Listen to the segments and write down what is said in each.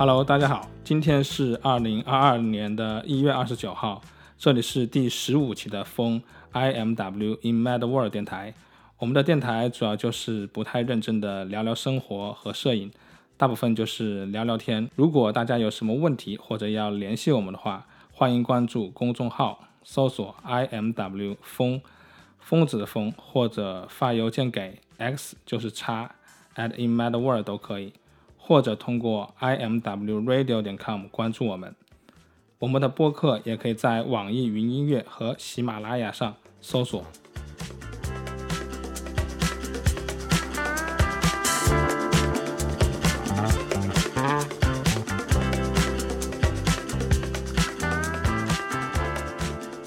Hello，大家好，今天是二零二二年的一月二十九号，这里是第十五期的风 IMW in Mad World 电台。我们的电台主要就是不太认真的聊聊生活和摄影，大部分就是聊聊天。如果大家有什么问题或者要联系我们的话，欢迎关注公众号，搜索 IMW 风疯子的疯，或者发邮件给 x 就是叉 at in Mad World 都可以。或者通过 i m w radio 点 com 关注我们，我们的播客也可以在网易云音乐和喜马拉雅上搜索。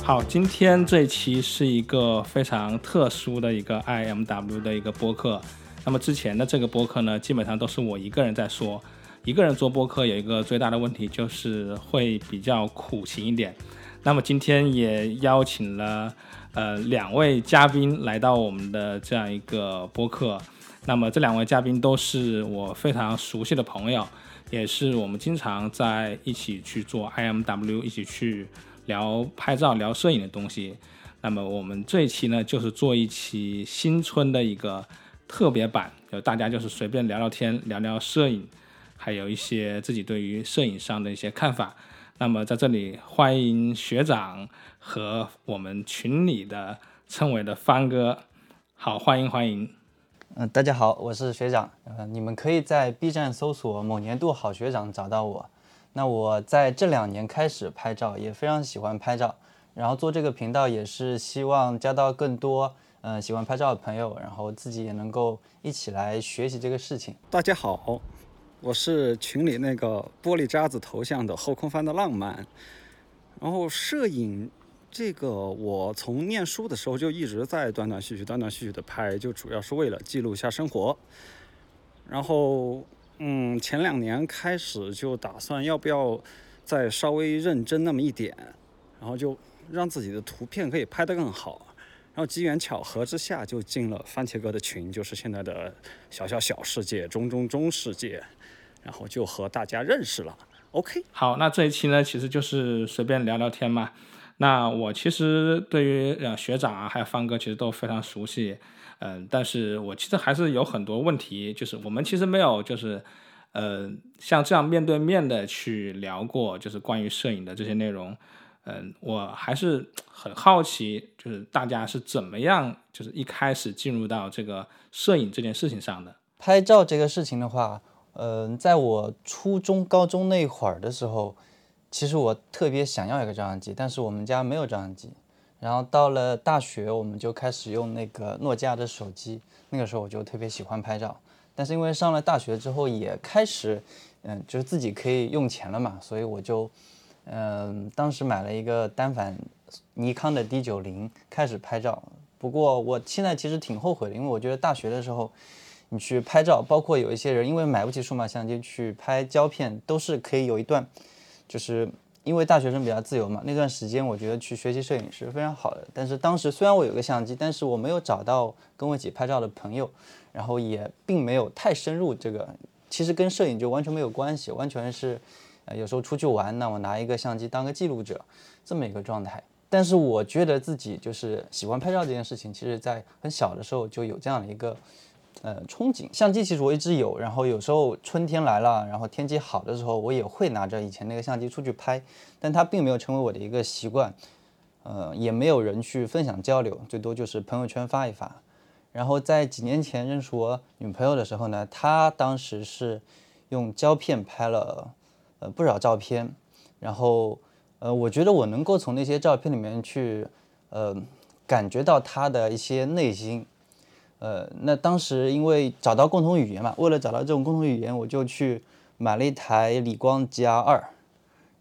好，今天这一期是一个非常特殊的一个 i m w 的一个播客。那么之前的这个播客呢，基本上都是我一个人在说。一个人做播客有一个最大的问题，就是会比较苦情一点。那么今天也邀请了呃两位嘉宾来到我们的这样一个播客。那么这两位嘉宾都是我非常熟悉的朋友，也是我们经常在一起去做 IMW，一起去聊拍照、聊摄影的东西。那么我们这一期呢，就是做一期新春的一个。特别版，就大家就是随便聊聊天，聊聊摄影，还有一些自己对于摄影上的一些看法。那么在这里欢迎学长和我们群里的称为的帆哥，好，欢迎欢迎。嗯，大家好，我是学长。呃，你们可以在 B 站搜索“某年度好学长”找到我。那我在这两年开始拍照，也非常喜欢拍照，然后做这个频道也是希望加到更多。嗯，喜欢拍照的朋友，然后自己也能够一起来学习这个事情。大家好，我是群里那个玻璃渣子头像的后空翻的浪漫。然后摄影这个，我从念书的时候就一直在断断续续、断断续续的拍，就主要是为了记录一下生活。然后，嗯，前两年开始就打算要不要再稍微认真那么一点，然后就让自己的图片可以拍得更好。然后机缘巧合之下就进了番茄哥的群，就是现在的小小小世界、中中中世界，然后就和大家认识了。OK，好，那这一期呢，其实就是随便聊聊天嘛。那我其实对于呃学长啊，还有方哥，其实都非常熟悉，嗯，但是我其实还是有很多问题，就是我们其实没有就是呃像这样面对面的去聊过，就是关于摄影的这些内容。嗯，我还是很好奇，就是大家是怎么样，就是一开始进入到这个摄影这件事情上的。拍照这个事情的话，嗯，在我初中、高中那会儿的时候，其实我特别想要一个照相机，但是我们家没有照相机。然后到了大学，我们就开始用那个诺基亚的手机。那个时候我就特别喜欢拍照，但是因为上了大学之后，也开始，嗯，就是自己可以用钱了嘛，所以我就。嗯，当时买了一个单反尼康的 D 九零，开始拍照。不过我现在其实挺后悔的，因为我觉得大学的时候，你去拍照，包括有一些人因为买不起数码相机去拍胶片，都是可以有一段，就是因为大学生比较自由嘛，那段时间我觉得去学习摄影是非常好的。但是当时虽然我有个相机，但是我没有找到跟我一起拍照的朋友，然后也并没有太深入这个，其实跟摄影就完全没有关系，完全是。呃，有时候出去玩，那我拿一个相机当个记录者，这么一个状态。但是我觉得自己就是喜欢拍照这件事情，其实在很小的时候就有这样的一个呃憧憬。相机其实我一直有，然后有时候春天来了，然后天气好的时候，我也会拿着以前那个相机出去拍，但它并没有成为我的一个习惯，呃，也没有人去分享交流，最多就是朋友圈发一发。然后在几年前认识我女朋友的时候呢，她当时是用胶片拍了。呃，不少照片，然后，呃，我觉得我能够从那些照片里面去，呃，感觉到他的一些内心，呃，那当时因为找到共同语言嘛，为了找到这种共同语言，我就去买了一台理光 G R 二，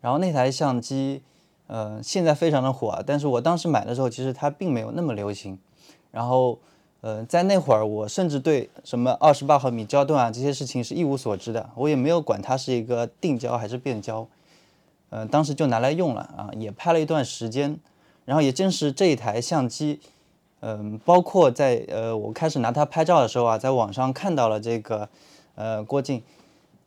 然后那台相机，呃，现在非常的火啊，但是我当时买的时候，其实它并没有那么流行，然后。呃，在那会儿，我甚至对什么二十八毫米焦段啊这些事情是一无所知的，我也没有管它是一个定焦还是变焦，呃，当时就拿来用了啊，也拍了一段时间，然后也正是这一台相机，嗯，包括在呃我开始拿它拍照的时候啊，在网上看到了这个呃郭靖，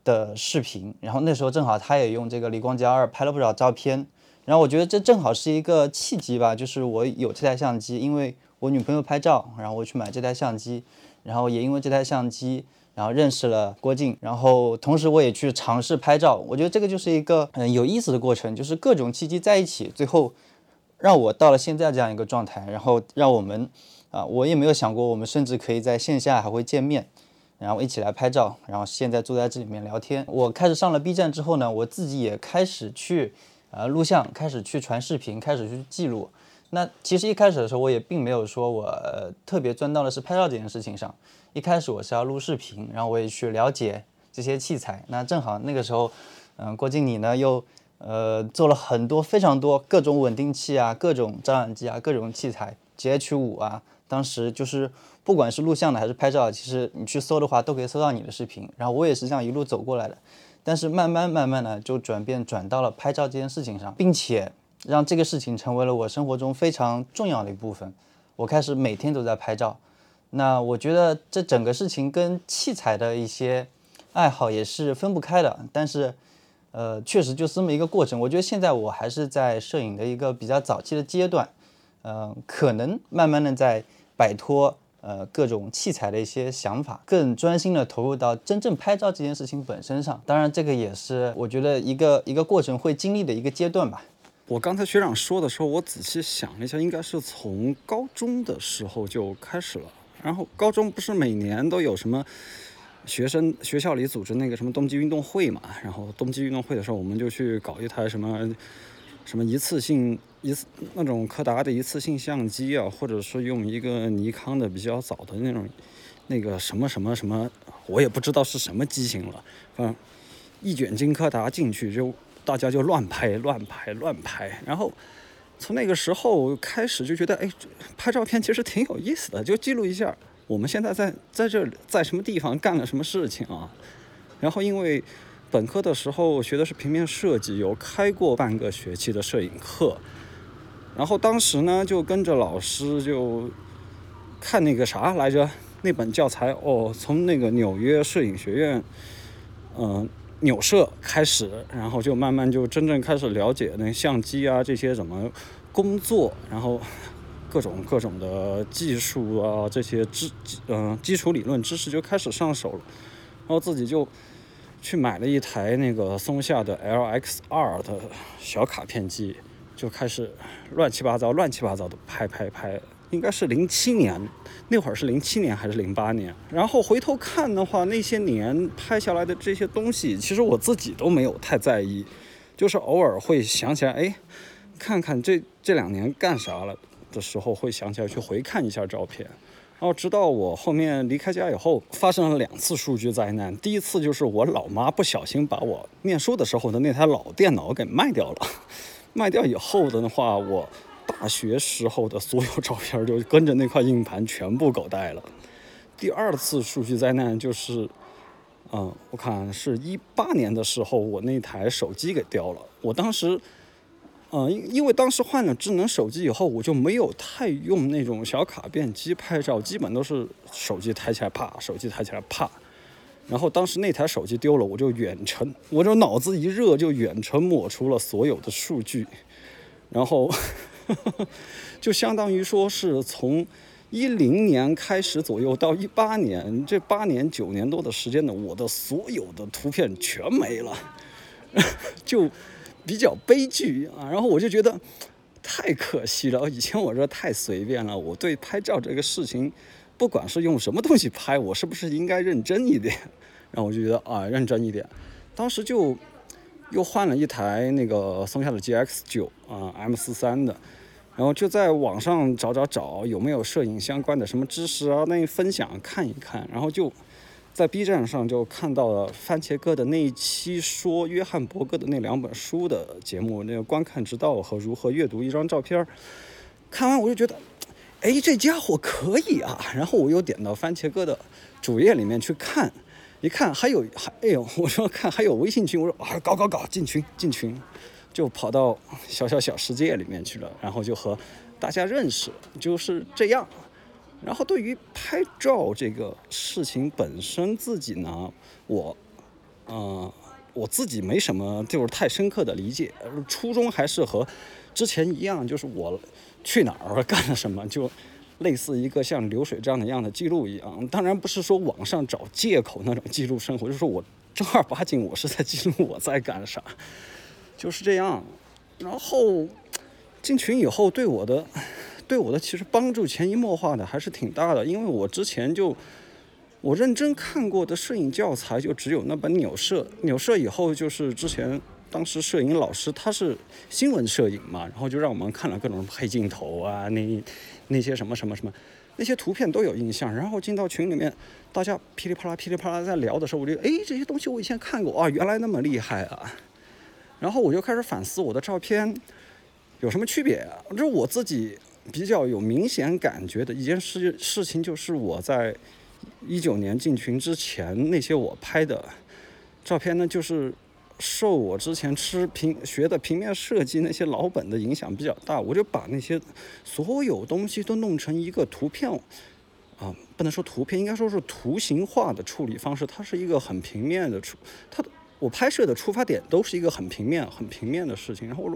的视频，然后那时候正好他也用这个理光夹二拍了不少照片，然后我觉得这正好是一个契机吧，就是我有这台相机，因为我女朋友拍照，然后我去买这台相机，然后也因为这台相机，然后认识了郭靖，然后同时我也去尝试拍照，我觉得这个就是一个嗯有意思的过程，就是各种契机在一起，最后让我到了现在这样一个状态，然后让我们啊，我也没有想过我们甚至可以在线下还会见面。然后一起来拍照，然后现在坐在这里面聊天。我开始上了 B 站之后呢，我自己也开始去呃录像，开始去传视频，开始去记录。那其实一开始的时候，我也并没有说我特别钻到的是拍照这件事情上。一开始我是要录视频，然后我也去了解这些器材。那正好那个时候，嗯，郭靖你呢又呃做了很多非常多各种稳定器啊，各种照相机啊，各种器材，GH 五啊，当时就是。不管是录像的还是拍照，其实你去搜的话，都可以搜到你的视频。然后我也是这样一路走过来的，但是慢慢慢慢的就转变转到了拍照这件事情上，并且让这个事情成为了我生活中非常重要的一部分。我开始每天都在拍照。那我觉得这整个事情跟器材的一些爱好也是分不开的。但是，呃，确实就是这么一个过程。我觉得现在我还是在摄影的一个比较早期的阶段，嗯，可能慢慢的在摆脱。呃，各种器材的一些想法，更专心的投入到真正拍照这件事情本身上。当然，这个也是我觉得一个一个过程会经历的一个阶段吧。我刚才学长说的时候，我仔细想了一下，应该是从高中的时候就开始了。然后高中不是每年都有什么学生学校里组织那个什么冬季运动会嘛？然后冬季运动会的时候，我们就去搞一台什么。什么一次性一次那种柯达的一次性相机啊，或者是用一个尼康的比较早的那种那个什么什么什么，我也不知道是什么机型了。嗯，一卷金柯达进去就大家就乱拍乱拍乱拍，然后从那个时候开始就觉得，哎，拍照片其实挺有意思的，就记录一下我们现在在在这在什么地方干了什么事情啊。然后因为。本科的时候学的是平面设计，有开过半个学期的摄影课，然后当时呢就跟着老师就看那个啥来着，那本教材哦，从那个纽约摄影学院，嗯，纽摄开始，然后就慢慢就真正开始了解那相机啊这些怎么工作，然后各种各种的技术啊这些知嗯基础理论知识就开始上手了，然后自己就。去买了一台那个松下的 LX2 的小卡片机，就开始乱七八糟、乱七八糟的拍拍拍。应该是零七年，那会儿是零七年还是零八年？然后回头看的话，那些年拍下来的这些东西，其实我自己都没有太在意，就是偶尔会想起来，哎，看看这这两年干啥了的时候，会想起来去回看一下照片。然后直到我后面离开家以后，发生了两次数据灾难。第一次就是我老妈不小心把我念书的时候的那台老电脑给卖掉了，卖掉以后的话，我大学时候的所有照片就跟着那块硬盘全部狗带了。第二次数据灾难就是，嗯，我看是一八年的时候，我那台手机给掉了。我当时。嗯，因为当时换了智能手机以后，我就没有太用那种小卡片机拍照，基本都是手机抬起来啪，手机抬起来啪。然后当时那台手机丢了，我就远程，我就脑子一热就远程抹除了所有的数据，然后 就相当于说是从一零年开始左右到一八年这八年九年多的时间呢，我的所有的图片全没了，就。比较悲剧啊，然后我就觉得太可惜了。以前我这太随便了，我对拍照这个事情，不管是用什么东西拍，我是不是应该认真一点？然后我就觉得啊，认真一点。当时就又换了一台那个松下的 GX 九啊 M 四三的，然后就在网上找找找有没有摄影相关的什么知识啊，那分享看一看，然后就。在 B 站上就看到了番茄哥的那一期说约翰伯格的那两本书的节目，那个观看之道和如何阅读一张照片。看完我就觉得，哎，这家伙可以啊！然后我又点到番茄哥的主页里面去看，一看还有还哎呦，我说看还有微信群，我说啊搞搞搞进群进群，就跑到小小小世界里面去了，然后就和大家认识，就是这样。然后对于拍照这个事情本身，自己呢，我嗯，我自己没什么就是太深刻的理解。初衷还是和之前一样，就是我去哪儿干了什么，就类似一个像流水账的样的记录一样。当然不是说网上找借口那种记录生活，就是说我正儿八经我是在记录我在干啥，就是这样。然后进群以后，对我的对我的其实帮助潜移默化的还是挺大的，因为我之前就。我认真看过的摄影教材就只有那本纽摄，纽摄以后就是之前当时摄影老师他是新闻摄影嘛，然后就让我们看了各种黑镜头啊，那那些什么什么什么，那些图片都有印象。然后进到群里面，大家噼里啪啦噼里啪啦在聊的时候，我就哎这些东西我以前看过啊，原来那么厉害啊。然后我就开始反思我的照片有什么区别啊？这我自己比较有明显感觉的一件事事情就是我在。一九年进群之前，那些我拍的照片呢，就是受我之前吃平学的平面设计那些老本的影响比较大。我就把那些所有东西都弄成一个图片，啊，不能说图片，应该说是图形化的处理方式。它是一个很平面的处，它我拍摄的出发点都是一个很平面、很平面的事情。然后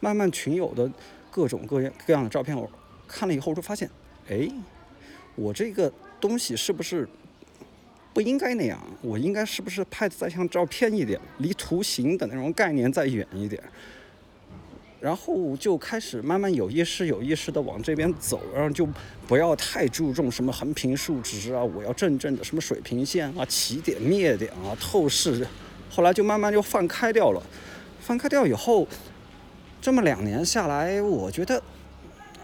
慢慢群友的各种各样各样的照片，我看了以后我就发现，哎，我这个。东西是不是不应该那样？我应该是不是拍的再像照片一点，离图形的那种概念再远一点？然后就开始慢慢有意识、有意识的往这边走，然后就不要太注重什么横平竖直啊，我要正正的什么水平线啊、起点灭点啊、透视。后来就慢慢就放开掉了。放开掉以后，这么两年下来，我觉得，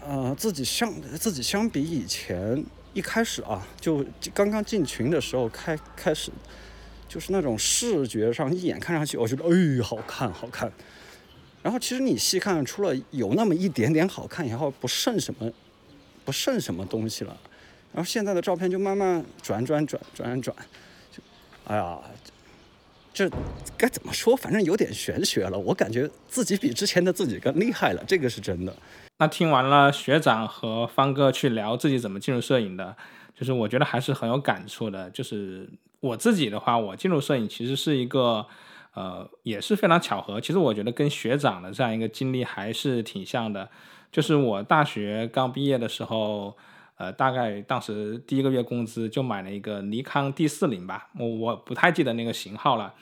呃，自己相自己相比以前。一开始啊，就刚刚进群的时候开开始，就是那种视觉上一眼看上去，我觉得哎，好看好看。然后其实你细看，除了有那么一点点好看以后，不剩什么，不剩什么东西了。然后现在的照片就慢慢转转转转转，就哎呀，这该怎么说？反正有点玄学了。我感觉自己比之前的自己更厉害了，这个是真的。那听完了学长和方哥去聊自己怎么进入摄影的，就是我觉得还是很有感触的。就是我自己的话，我进入摄影其实是一个，呃，也是非常巧合。其实我觉得跟学长的这样一个经历还是挺像的。就是我大学刚毕业的时候，呃，大概当时第一个月工资就买了一个尼康 D 四零吧，我我不太记得那个型号了。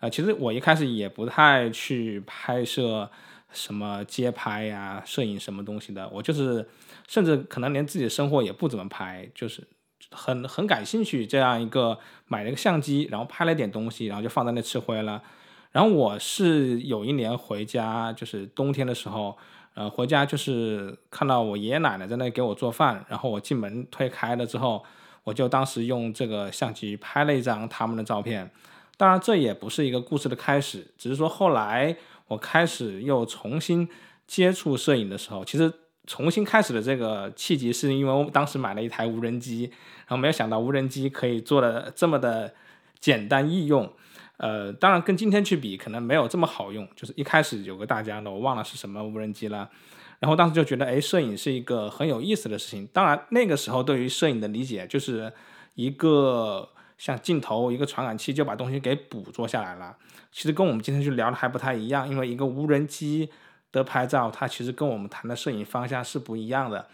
呃，其实我一开始也不太去拍摄。什么街拍呀、摄影什么东西的，我就是甚至可能连自己的生活也不怎么拍，就是很很感兴趣这样一个买了个相机，然后拍了点东西，然后就放在那吃灰了。然后我是有一年回家，就是冬天的时候，呃，回家就是看到我爷爷奶奶在那给我做饭，然后我进门推开了之后，我就当时用这个相机拍了一张他们的照片。当然这也不是一个故事的开始，只是说后来。我开始又重新接触摄影的时候，其实重新开始的这个契机是因为我当时买了一台无人机，然后没有想到无人机可以做的这么的简单易用。呃，当然跟今天去比，可能没有这么好用。就是一开始有个大疆的，我忘了是什么无人机了。然后当时就觉得，哎，摄影是一个很有意思的事情。当然那个时候对于摄影的理解，就是一个像镜头、一个传感器就把东西给捕捉下来了。其实跟我们今天去聊的还不太一样，因为一个无人机的拍照，它其实跟我们谈的摄影方向是不一样的。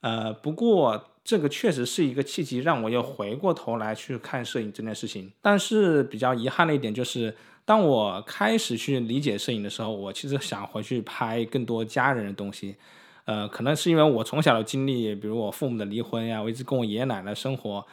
呃，不过这个确实是一个契机，让我又回过头来去看摄影这件事情。但是比较遗憾的一点就是，当我开始去理解摄影的时候，我其实想回去拍更多家人的东西。呃，可能是因为我从小的经历，比如我父母的离婚呀，我一直跟我爷爷奶奶生活，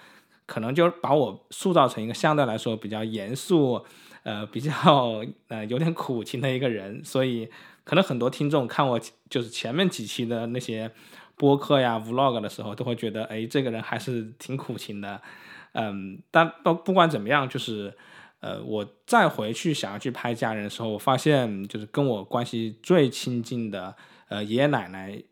可能就把我塑造成一个相对来说比较严肃。呃，比较呃有点苦情的一个人，所以可能很多听众看我就是前面几期的那些播客呀、vlog 的时候，都会觉得，哎，这个人还是挺苦情的。嗯，但不不管怎么样，就是呃，我再回去想要去拍家人的时候，我发现就是跟我关系最亲近的呃爷爷奶奶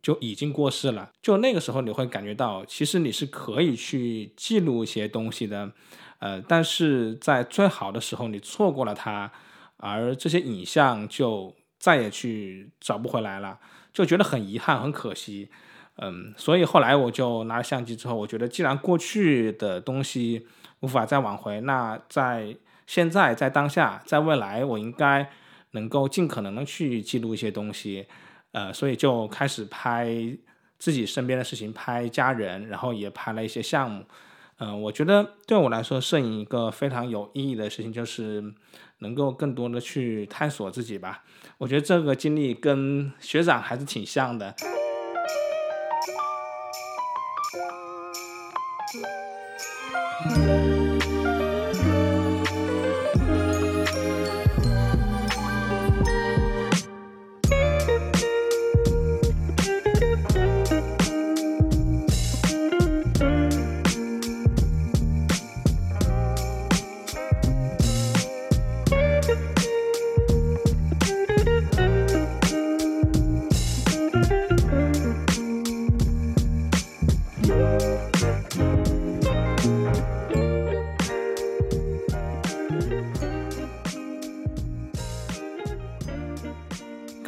就已经过世了。就那个时候，你会感觉到，其实你是可以去记录一些东西的。呃，但是在最好的时候你错过了他，而这些影像就再也去找不回来了，就觉得很遗憾，很可惜。嗯，所以后来我就拿了相机之后，我觉得既然过去的东西无法再挽回，那在现在在当下，在未来，我应该能够尽可能的去记录一些东西，呃，所以就开始拍自己身边的事情，拍家人，然后也拍了一些项目。嗯，我觉得对我来说，摄影一个非常有意义的事情就是能够更多的去探索自己吧。我觉得这个经历跟学长还是挺像的。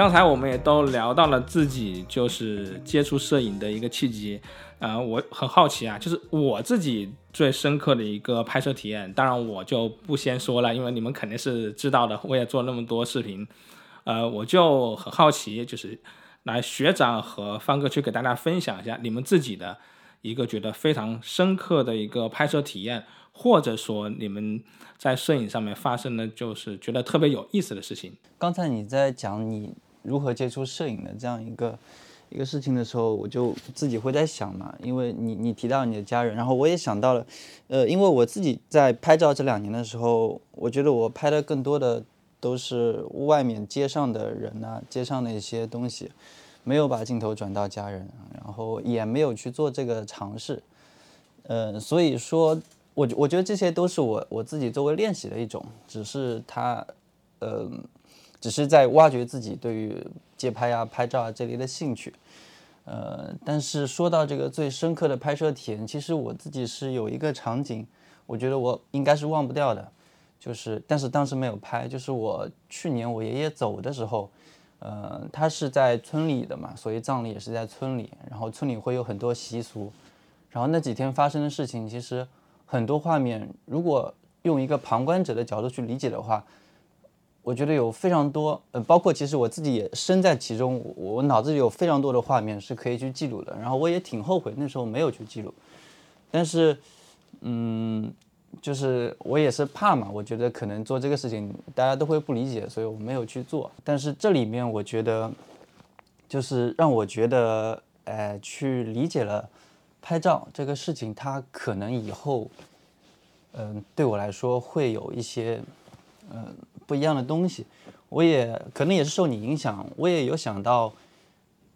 刚才我们也都聊到了自己就是接触摄影的一个契机，啊，我很好奇啊，就是我自己最深刻的一个拍摄体验，当然我就不先说了，因为你们肯定是知道的，我也做那么多视频，呃，我就很好奇，就是来学长和方哥去给大家分享一下你们自己的一个觉得非常深刻的一个拍摄体验，或者说你们在摄影上面发生的就是觉得特别有意思的事情。刚才你在讲你。如何接触摄影的这样一个一个事情的时候，我就自己会在想嘛，因为你你提到你的家人，然后我也想到了，呃，因为我自己在拍照这两年的时候，我觉得我拍的更多的都是外面街上的人呐，街上的一些东西，没有把镜头转到家人，然后也没有去做这个尝试，呃，所以说，我我觉得这些都是我我自己作为练习的一种，只是它，呃。只是在挖掘自己对于街拍啊、拍照啊这类的兴趣，呃，但是说到这个最深刻的拍摄体验，其实我自己是有一个场景，我觉得我应该是忘不掉的，就是，但是当时没有拍，就是我去年我爷爷走的时候，呃，他是在村里的嘛，所以葬礼也是在村里，然后村里会有很多习俗，然后那几天发生的事情，其实很多画面，如果用一个旁观者的角度去理解的话。我觉得有非常多，呃，包括其实我自己也身在其中，我脑子里有非常多的画面是可以去记录的。然后我也挺后悔那时候没有去记录，但是，嗯，就是我也是怕嘛，我觉得可能做这个事情大家都会不理解，所以我没有去做。但是这里面我觉得，就是让我觉得，呃，去理解了拍照这个事情，它可能以后，嗯，对我来说会有一些，嗯。不一样的东西，我也可能也是受你影响，我也有想到，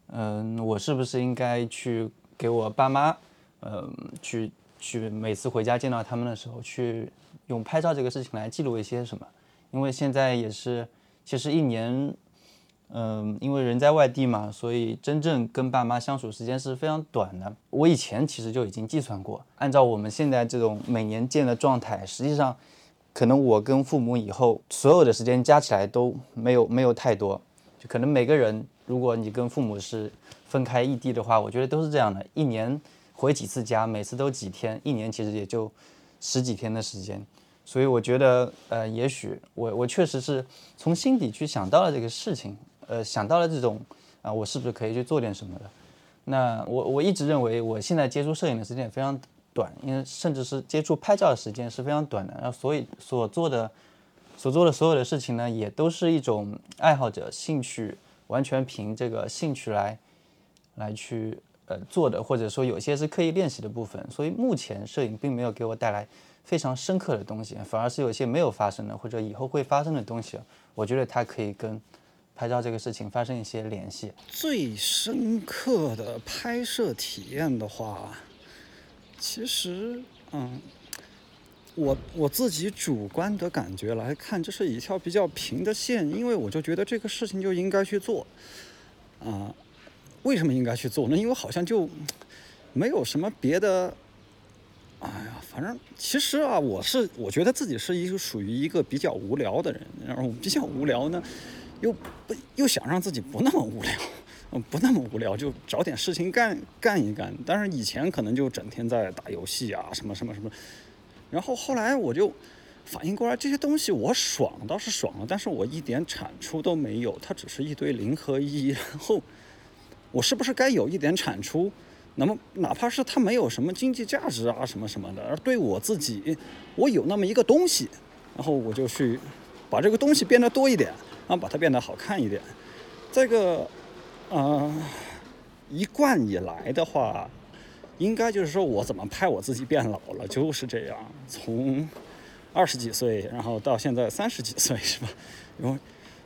嗯，我是不是应该去给我爸妈，嗯，去去每次回家见到他们的时候，去用拍照这个事情来记录一些什么？因为现在也是，其实一年，嗯，因为人在外地嘛，所以真正跟爸妈相处时间是非常短的。我以前其实就已经计算过，按照我们现在这种每年见的状态，实际上。可能我跟父母以后所有的时间加起来都没有没有太多，就可能每个人，如果你跟父母是分开异地的话，我觉得都是这样的，一年回几次家，每次都几天，一年其实也就十几天的时间，所以我觉得，呃，也许我我确实是从心底去想到了这个事情，呃，想到了这种啊，我是不是可以去做点什么的？那我我一直认为，我现在接触摄影的时间也非常。短，因为甚至是接触拍照的时间是非常短的，然后所以所做的所做的所有的事情呢，也都是一种爱好者兴趣，完全凭这个兴趣来来去呃做的，或者说有些是刻意练习的部分。所以目前摄影并没有给我带来非常深刻的东西，反而是有些没有发生的或者以后会发生的东西，我觉得它可以跟拍照这个事情发生一些联系。最深刻的拍摄体验的话。其实，嗯，我我自己主观的感觉来看，这是一条比较平的线，因为我就觉得这个事情就应该去做，啊，为什么应该去做呢？因为好像就没有什么别的，哎呀，反正其实啊，我是我觉得自己是一个属于一个比较无聊的人，然后比较无聊呢，又不又想让自己不那么无聊。嗯，不那么无聊，就找点事情干干一干。但是以前可能就整天在打游戏啊，什么什么什么。然后后来我就，反应过来，这些东西我爽倒是爽了，但是我一点产出都没有，它只是一堆零和一。然后，我是不是该有一点产出？那么，哪怕是它没有什么经济价值啊，什么什么的，而对我自己，我有那么一个东西，然后我就去把这个东西变得多一点，然后把它变得好看一点。这个，呃，一贯以来的话，应该就是说我怎么拍我自己变老了，就是这样，从。二十几岁，然后到现在三十几岁，是吧？然后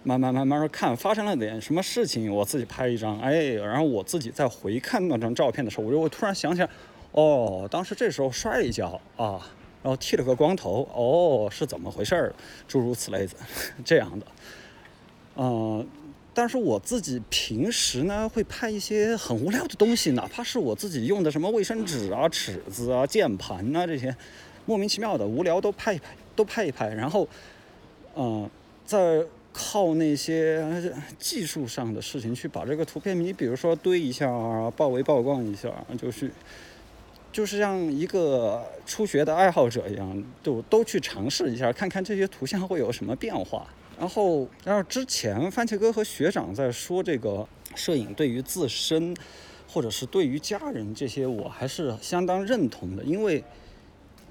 慢慢慢慢的看发生了点什么事情，我自己拍一张，哎，然后我自己再回看那张照片的时候，我就会突然想起来，哦，当时这时候摔了一跤啊，然后剃了个光头，哦，是怎么回事儿？诸如此类的，这样的。嗯，但是我自己平时呢会拍一些很无聊的东西，哪怕是我自己用的什么卫生纸啊、尺子啊、键盘啊这些。莫名其妙的无聊都拍一拍，都拍一拍，然后，嗯，再靠那些技术上的事情去把这个图片，你比如说堆一下，包围曝光一下，就是，就是像一个初学的爱好者一样，就都去尝试一下，看看这些图像会有什么变化。然后，然后之前番茄哥和学长在说这个摄影对于自身，或者是对于家人这些，我还是相当认同的，因为。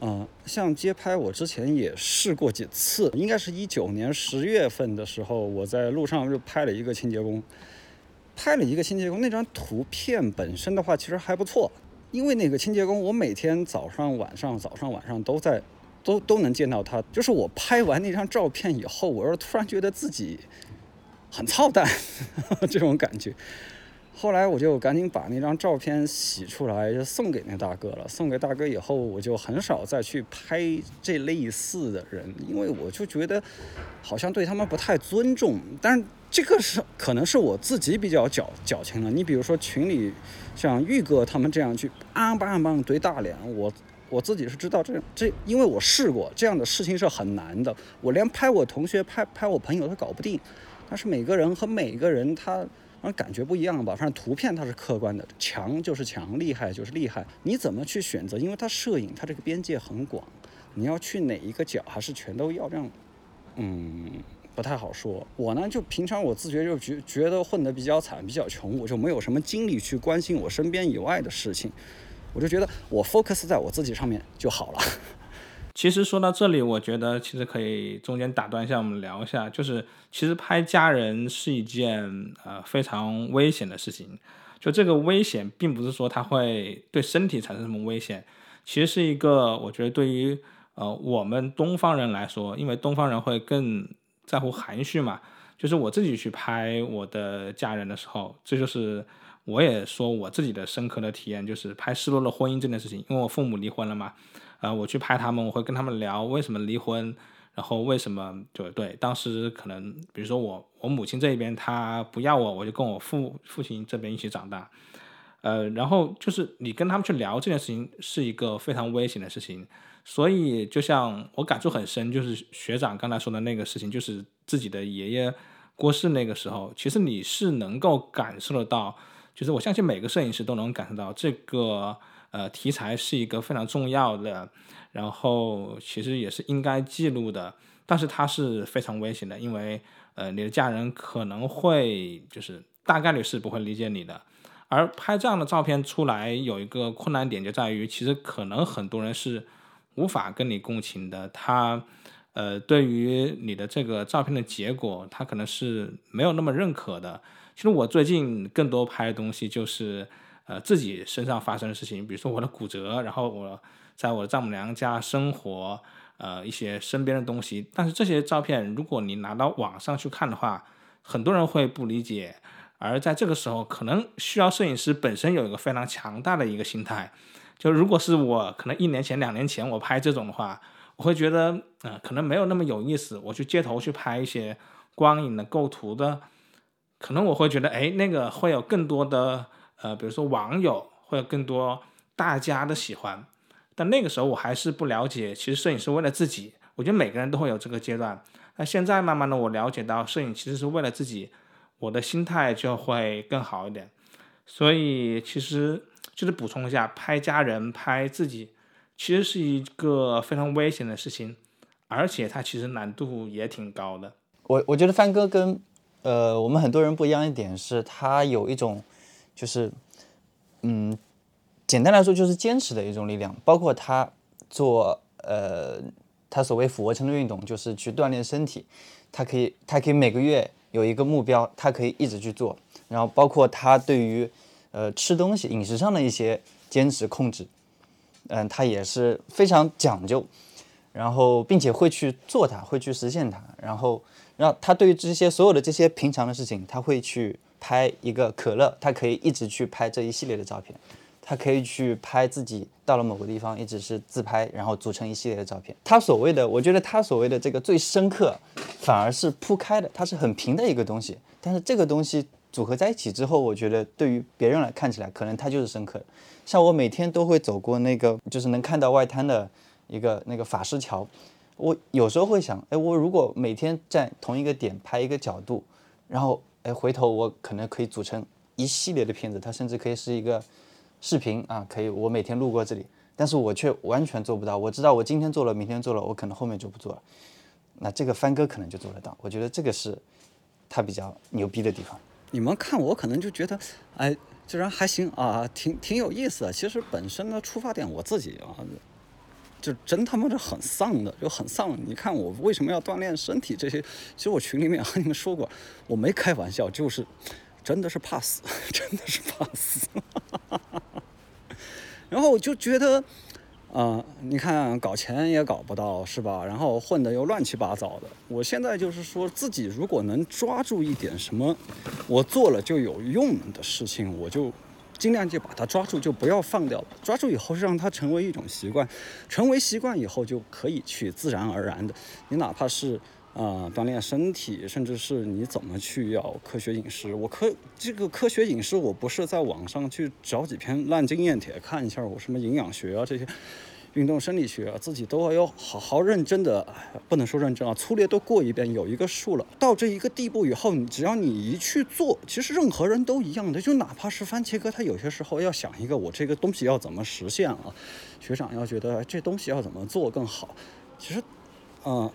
嗯，像街拍，我之前也试过几次，应该是一九年十月份的时候，我在路上就拍了一个清洁工，拍了一个清洁工。那张图片本身的话，其实还不错，因为那个清洁工，我每天早上、晚上、早上、晚上都在，都都能见到他。就是我拍完那张照片以后，我又突然觉得自己很操蛋，这种感觉。后来我就赶紧把那张照片洗出来，就送给那大哥了。送给大哥以后，我就很少再去拍这类似的人，因为我就觉得好像对他们不太尊重。但是这个是可能是我自己比较矫矫情了。你比如说群里像玉哥他们这样去啊吧吧怼大脸，我我自己是知道这这，因为我试过这样的事情是很难的。我连拍我同学、拍拍我朋友都搞不定。但是每个人和每个人他。感觉不一样吧？反正图片它是客观的，强就是强，厉害就是厉害。你怎么去选择？因为它摄影它这个边界很广，你要去哪一个角，还是全都要这样？嗯，不太好说。我呢，就平常我自觉就觉觉得混得比较惨，比较穷，我就没有什么精力去关心我身边以外的事情，我就觉得我 focus 在我自己上面就好了。其实说到这里，我觉得其实可以中间打断一下，我们聊一下，就是其实拍家人是一件呃非常危险的事情。就这个危险，并不是说它会对身体产生什么危险，其实是一个我觉得对于呃我们东方人来说，因为东方人会更在乎含蓄嘛。就是我自己去拍我的家人的时候，这就是我也说我自己的深刻的体验，就是拍失落的婚姻这件事情，因为我父母离婚了嘛。啊，我去拍他们，我会跟他们聊为什么离婚，然后为什么就对当时可能，比如说我我母亲这一边她不要我，我就跟我父父亲这边一起长大，呃，然后就是你跟他们去聊这件事情是一个非常危险的事情，所以就像我感触很深，就是学长刚才说的那个事情，就是自己的爷爷过世那个时候，其实你是能够感受得到，就是我相信每个摄影师都能感受到这个。呃，题材是一个非常重要的，然后其实也是应该记录的，但是它是非常危险的，因为呃，你的家人可能会就是大概率是不会理解你的，而拍这样的照片出来有一个困难点就在于，其实可能很多人是无法跟你共情的，他呃，对于你的这个照片的结果，他可能是没有那么认可的。其实我最近更多拍的东西就是。呃，自己身上发生的事情，比如说我的骨折，然后我在我的丈母娘家生活，呃，一些身边的东西。但是这些照片，如果你拿到网上去看的话，很多人会不理解。而在这个时候，可能需要摄影师本身有一个非常强大的一个心态。就如果是我，可能一年前、两年前我拍这种的话，我会觉得，呃，可能没有那么有意思。我去街头去拍一些光影的构图的，可能我会觉得，哎，那个会有更多的。呃，比如说网友会有更多大家的喜欢，但那个时候我还是不了解，其实摄影是为了自己。我觉得每个人都会有这个阶段。那现在慢慢的我了解到，摄影其实是为了自己，我的心态就会更好一点。所以其实就是补充一下，拍家人、拍自己，其实是一个非常危险的事情。而且它其实难度也挺高的。我我觉得帆哥跟呃我们很多人不一样一点是，他有一种就是嗯，简单来说就是坚持的一种力量，包括他做呃他所谓俯卧撑的运动，就是去锻炼身体，他可以他可以每个月有一个目标，他可以一直去做，然后包括他对于呃吃东西饮食上的一些坚持控制，嗯，他也是非常讲究。然后，并且会去做它，会去实现它。然后，让他对于这些所有的这些平常的事情，他会去拍一个可乐，他可以一直去拍这一系列的照片。他可以去拍自己到了某个地方，一直是自拍，然后组成一系列的照片。他所谓的，我觉得他所谓的这个最深刻，反而是铺开的，它是很平的一个东西。但是这个东西组合在一起之后，我觉得对于别人来看起来，可能它就是深刻的。像我每天都会走过那个，就是能看到外滩的。一个那个法师桥，我有时候会想，哎，我如果每天在同一个点拍一个角度，然后哎回头我可能可以组成一系列的片子，它甚至可以是一个视频啊，可以我每天路过这里，但是我却完全做不到。我知道我今天做了，明天做了，我可能后面就不做了。那这个帆哥可能就做得到，我觉得这个是他比较牛逼的地方。你们看我可能就觉得，哎，这人还行啊，挺挺有意思的。其实本身的出发点我自己啊。就真他妈是很丧的，就很丧。你看我为什么要锻炼身体？这些其实我群里面和你们说过，我没开玩笑，就是真的是怕死，真的是怕死。然后我就觉得，啊，你看搞钱也搞不到，是吧？然后混的又乱七八糟的。我现在就是说自己如果能抓住一点什么，我做了就有用的事情，我就。尽量就把它抓住，就不要放掉了。抓住以后，让它成为一种习惯，成为习惯以后，就可以去自然而然的。你哪怕是啊锻炼身体，甚至是你怎么去要科学饮食。我科这个科学饮食，我不是在网上去找几篇烂经验帖看一下，我什么营养学啊这些。运动生理学自己都要好好认真的，不能说认真啊，粗略都过一遍，有一个数了。到这一个地步以后，你只要你一去做，其实任何人都一样的，就哪怕是番茄哥，他有些时候要想一个我这个东西要怎么实现啊，学长要觉得这东西要怎么做更好，其实，嗯，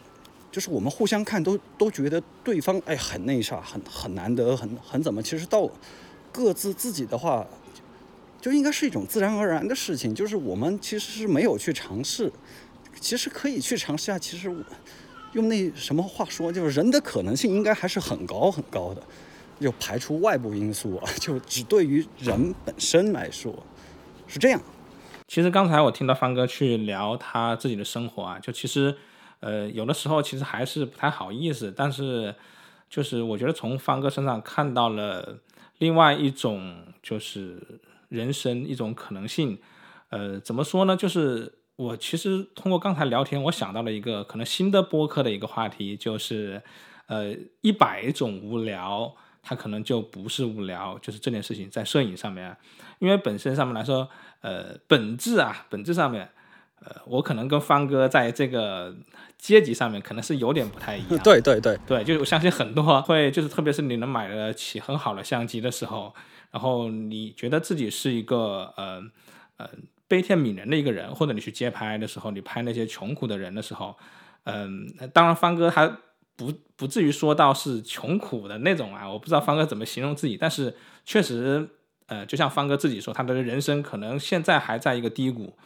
就是我们互相看都都觉得对方哎很那啥，很很难得，很很怎么，其实到各自自己的话。就应该是一种自然而然的事情，就是我们其实是没有去尝试，其实可以去尝试下。其实用那什么话说，就是人的可能性应该还是很高很高的。就排除外部因素啊，就只对于人本身来说是这样。其实刚才我听到方哥去聊他自己的生活啊，就其实呃有的时候其实还是不太好意思，但是就是我觉得从方哥身上看到了另外一种就是。人生一种可能性，呃，怎么说呢？就是我其实通过刚才聊天，我想到了一个可能新的播客的一个话题，就是呃，一百种无聊，它可能就不是无聊，就是这件事情在摄影上面，因为本身上面来说，呃，本质啊，本质上面，呃，我可能跟方哥在这个阶级上面可能是有点不太一样。对对对对，就是我相信很多会，就是特别是你能买得起很好的相机的时候。然后你觉得自己是一个呃呃悲天悯人的一个人，或者你去街拍的时候，你拍那些穷苦的人的时候，嗯，当然方哥他不不至于说到是穷苦的那种啊，我不知道方哥怎么形容自己，但是确实，呃，就像方哥自己说，他的人生可能现在还在一个低谷，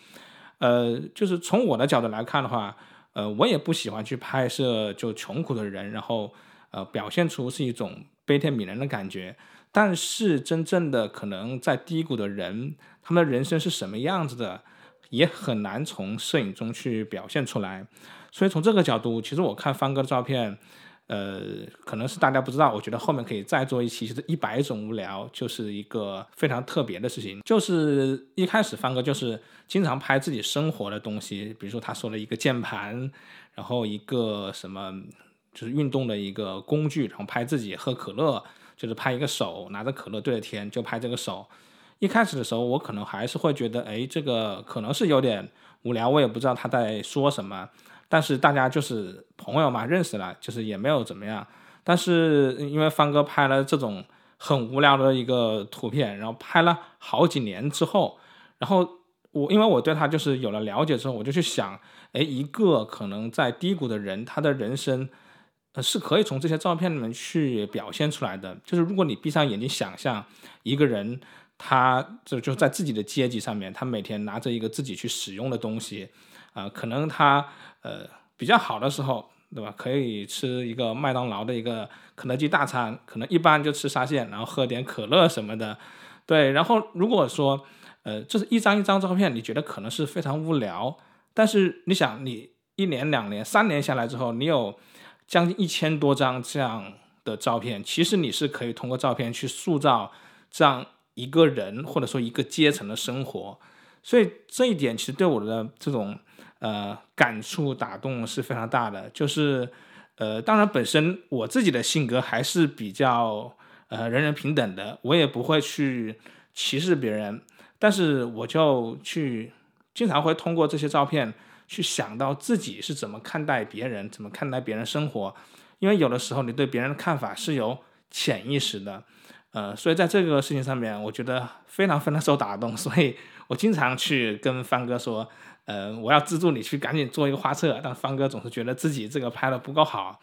呃，就是从我的角度来看的话，呃，我也不喜欢去拍摄就穷苦的人，然后呃表现出是一种悲天悯人的感觉。但是真正的可能在低谷的人，他们的人生是什么样子的，也很难从摄影中去表现出来。所以从这个角度，其实我看方哥的照片，呃，可能是大家不知道，我觉得后面可以再做一期，就是一百种无聊，就是一个非常特别的事情。就是一开始方哥就是经常拍自己生活的东西，比如说他说了一个键盘，然后一个什么就是运动的一个工具，然后拍自己喝可乐。就是拍一个手拿着可乐对着天，就拍这个手。一开始的时候，我可能还是会觉得，哎，这个可能是有点无聊，我也不知道他在说什么。但是大家就是朋友嘛，认识了，就是也没有怎么样。但是因为方哥拍了这种很无聊的一个图片，然后拍了好几年之后，然后我因为我对他就是有了了解之后，我就去想，哎，一个可能在低谷的人，他的人生，呃，是可以从这些照片里面去表现出来的。就是如果你闭上眼睛想象一个人，他就就在自己的阶级上面，他每天拿着一个自己去使用的东西，啊，可能他呃比较好的时候，对吧？可以吃一个麦当劳的一个肯德基大餐，可能一般就吃沙县，然后喝点可乐什么的，对。然后如果说呃，这是一张一张照片，你觉得可能是非常无聊，但是你想，你一年、两年、三年下来之后，你有将近一千多张这样的照片，其实你是可以通过照片去塑造这样一个人或者说一个阶层的生活，所以这一点其实对我的这种呃感触打动是非常大的。就是呃，当然本身我自己的性格还是比较呃人人平等的，我也不会去歧视别人。但是我就去经常会通过这些照片去想到自己是怎么看待别人，怎么看待别人生活，因为有的时候你对别人的看法是有潜意识的，呃，所以在这个事情上面，我觉得非常非常受打动，所以我经常去跟方哥说，呃，我要资助你去赶紧做一个画册，但方哥总是觉得自己这个拍的不够好，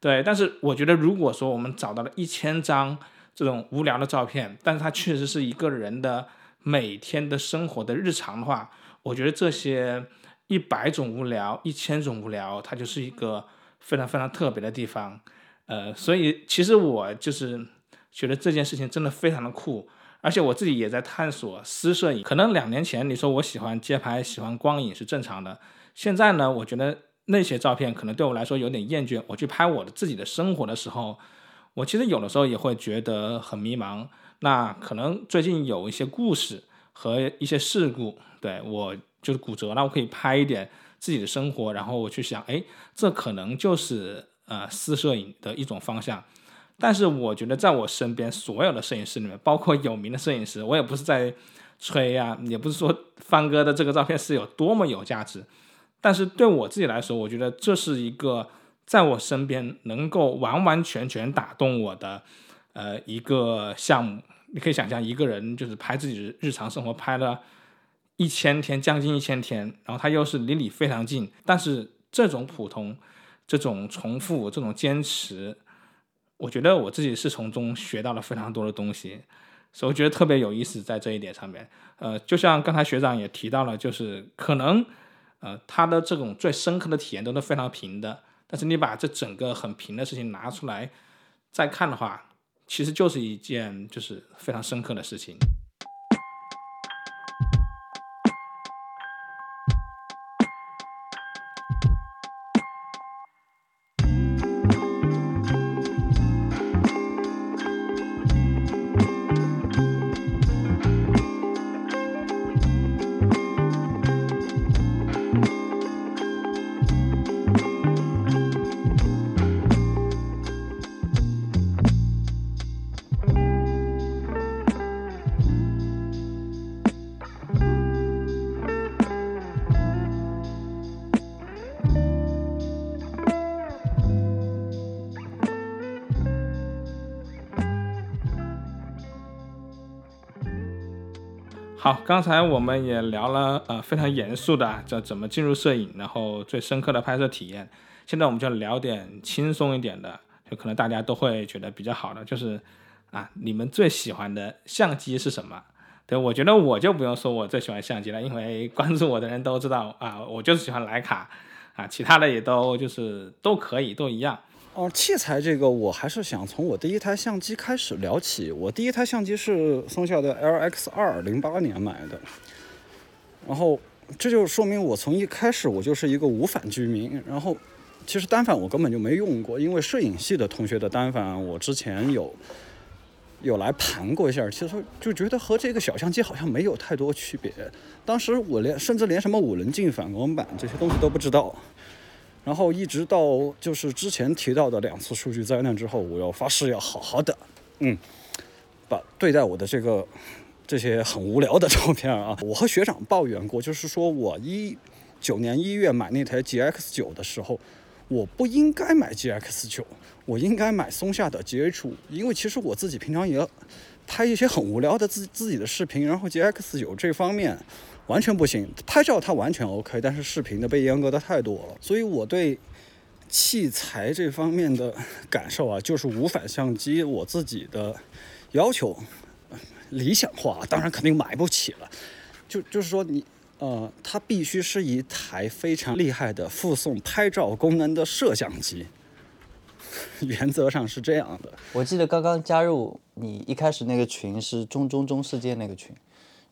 对，但是我觉得如果说我们找到了一千张这种无聊的照片，但是它确实是一个人的。每天的生活的日常的话，我觉得这些一百种无聊、一千种无聊，它就是一个非常非常特别的地方。呃，所以其实我就是觉得这件事情真的非常的酷，而且我自己也在探索私摄影。可能两年前你说我喜欢街拍、喜欢光影是正常的，现在呢，我觉得那些照片可能对我来说有点厌倦。我去拍我的自己的生活的时候，我其实有的时候也会觉得很迷茫。那可能最近有一些故事和一些事故，对我就是骨折，那我可以拍一点自己的生活，然后我去想，哎，这可能就是呃私摄影的一种方向。但是我觉得在我身边所有的摄影师里面，包括有名的摄影师，我也不是在吹呀，也不是说方哥的这个照片是有多么有价值。但是对我自己来说，我觉得这是一个在我身边能够完完全全打动我的。呃，一个项目，你可以想象一个人就是拍自己日常生活，拍了一千天，将近一千天，然后他又是离你非常近，但是这种普通、这种重复、这种坚持，我觉得我自己是从中学到了非常多的东西，所以我觉得特别有意思在这一点上面。呃，就像刚才学长也提到了，就是可能呃他的这种最深刻的体验都是非常平的，但是你把这整个很平的事情拿出来再看的话。其实就是一件就是非常深刻的事情。好，刚才我们也聊了，呃，非常严肃的，叫怎么进入摄影，然后最深刻的拍摄体验。现在我们就聊点轻松一点的，就可能大家都会觉得比较好的，就是啊，你们最喜欢的相机是什么？对我觉得我就不用说我最喜欢相机了，因为关注我的人都知道啊，我就是喜欢徕卡啊，其他的也都就是都可以，都一样。哦，器材这个我还是想从我第一台相机开始聊起。我第一台相机是松下的 LX2，零八年买的。然后这就说明我从一开始我就是一个无反居民。然后其实单反我根本就没用过，因为摄影系的同学的单反我之前有有来盘过一下，其实就觉得和这个小相机好像没有太多区别。当时我连甚至连什么五棱镜、反光板这些东西都不知道。然后一直到就是之前提到的两次数据灾难之后，我要发誓要好好的，嗯，把对待我的这个这些很无聊的照片啊。我和学长抱怨过，就是说我一九年一月买那台 GX 九的时候，我不应该买 GX 九，我应该买松下的 GH 五，因为其实我自己平常也拍一些很无聊的自自己的视频，然后 GX 九这方面。完全不行。拍照它完全 OK，但是视频的被阉割的太多了。所以我对器材这方面的感受啊，就是无反相机，我自己的要求理想化，当然肯定买不起了。就就是说你。呃，它必须是一台非常厉害的附送拍照功能的摄像机，原则上是这样的。我记得刚刚加入你一开始那个群是中中中世界那个群，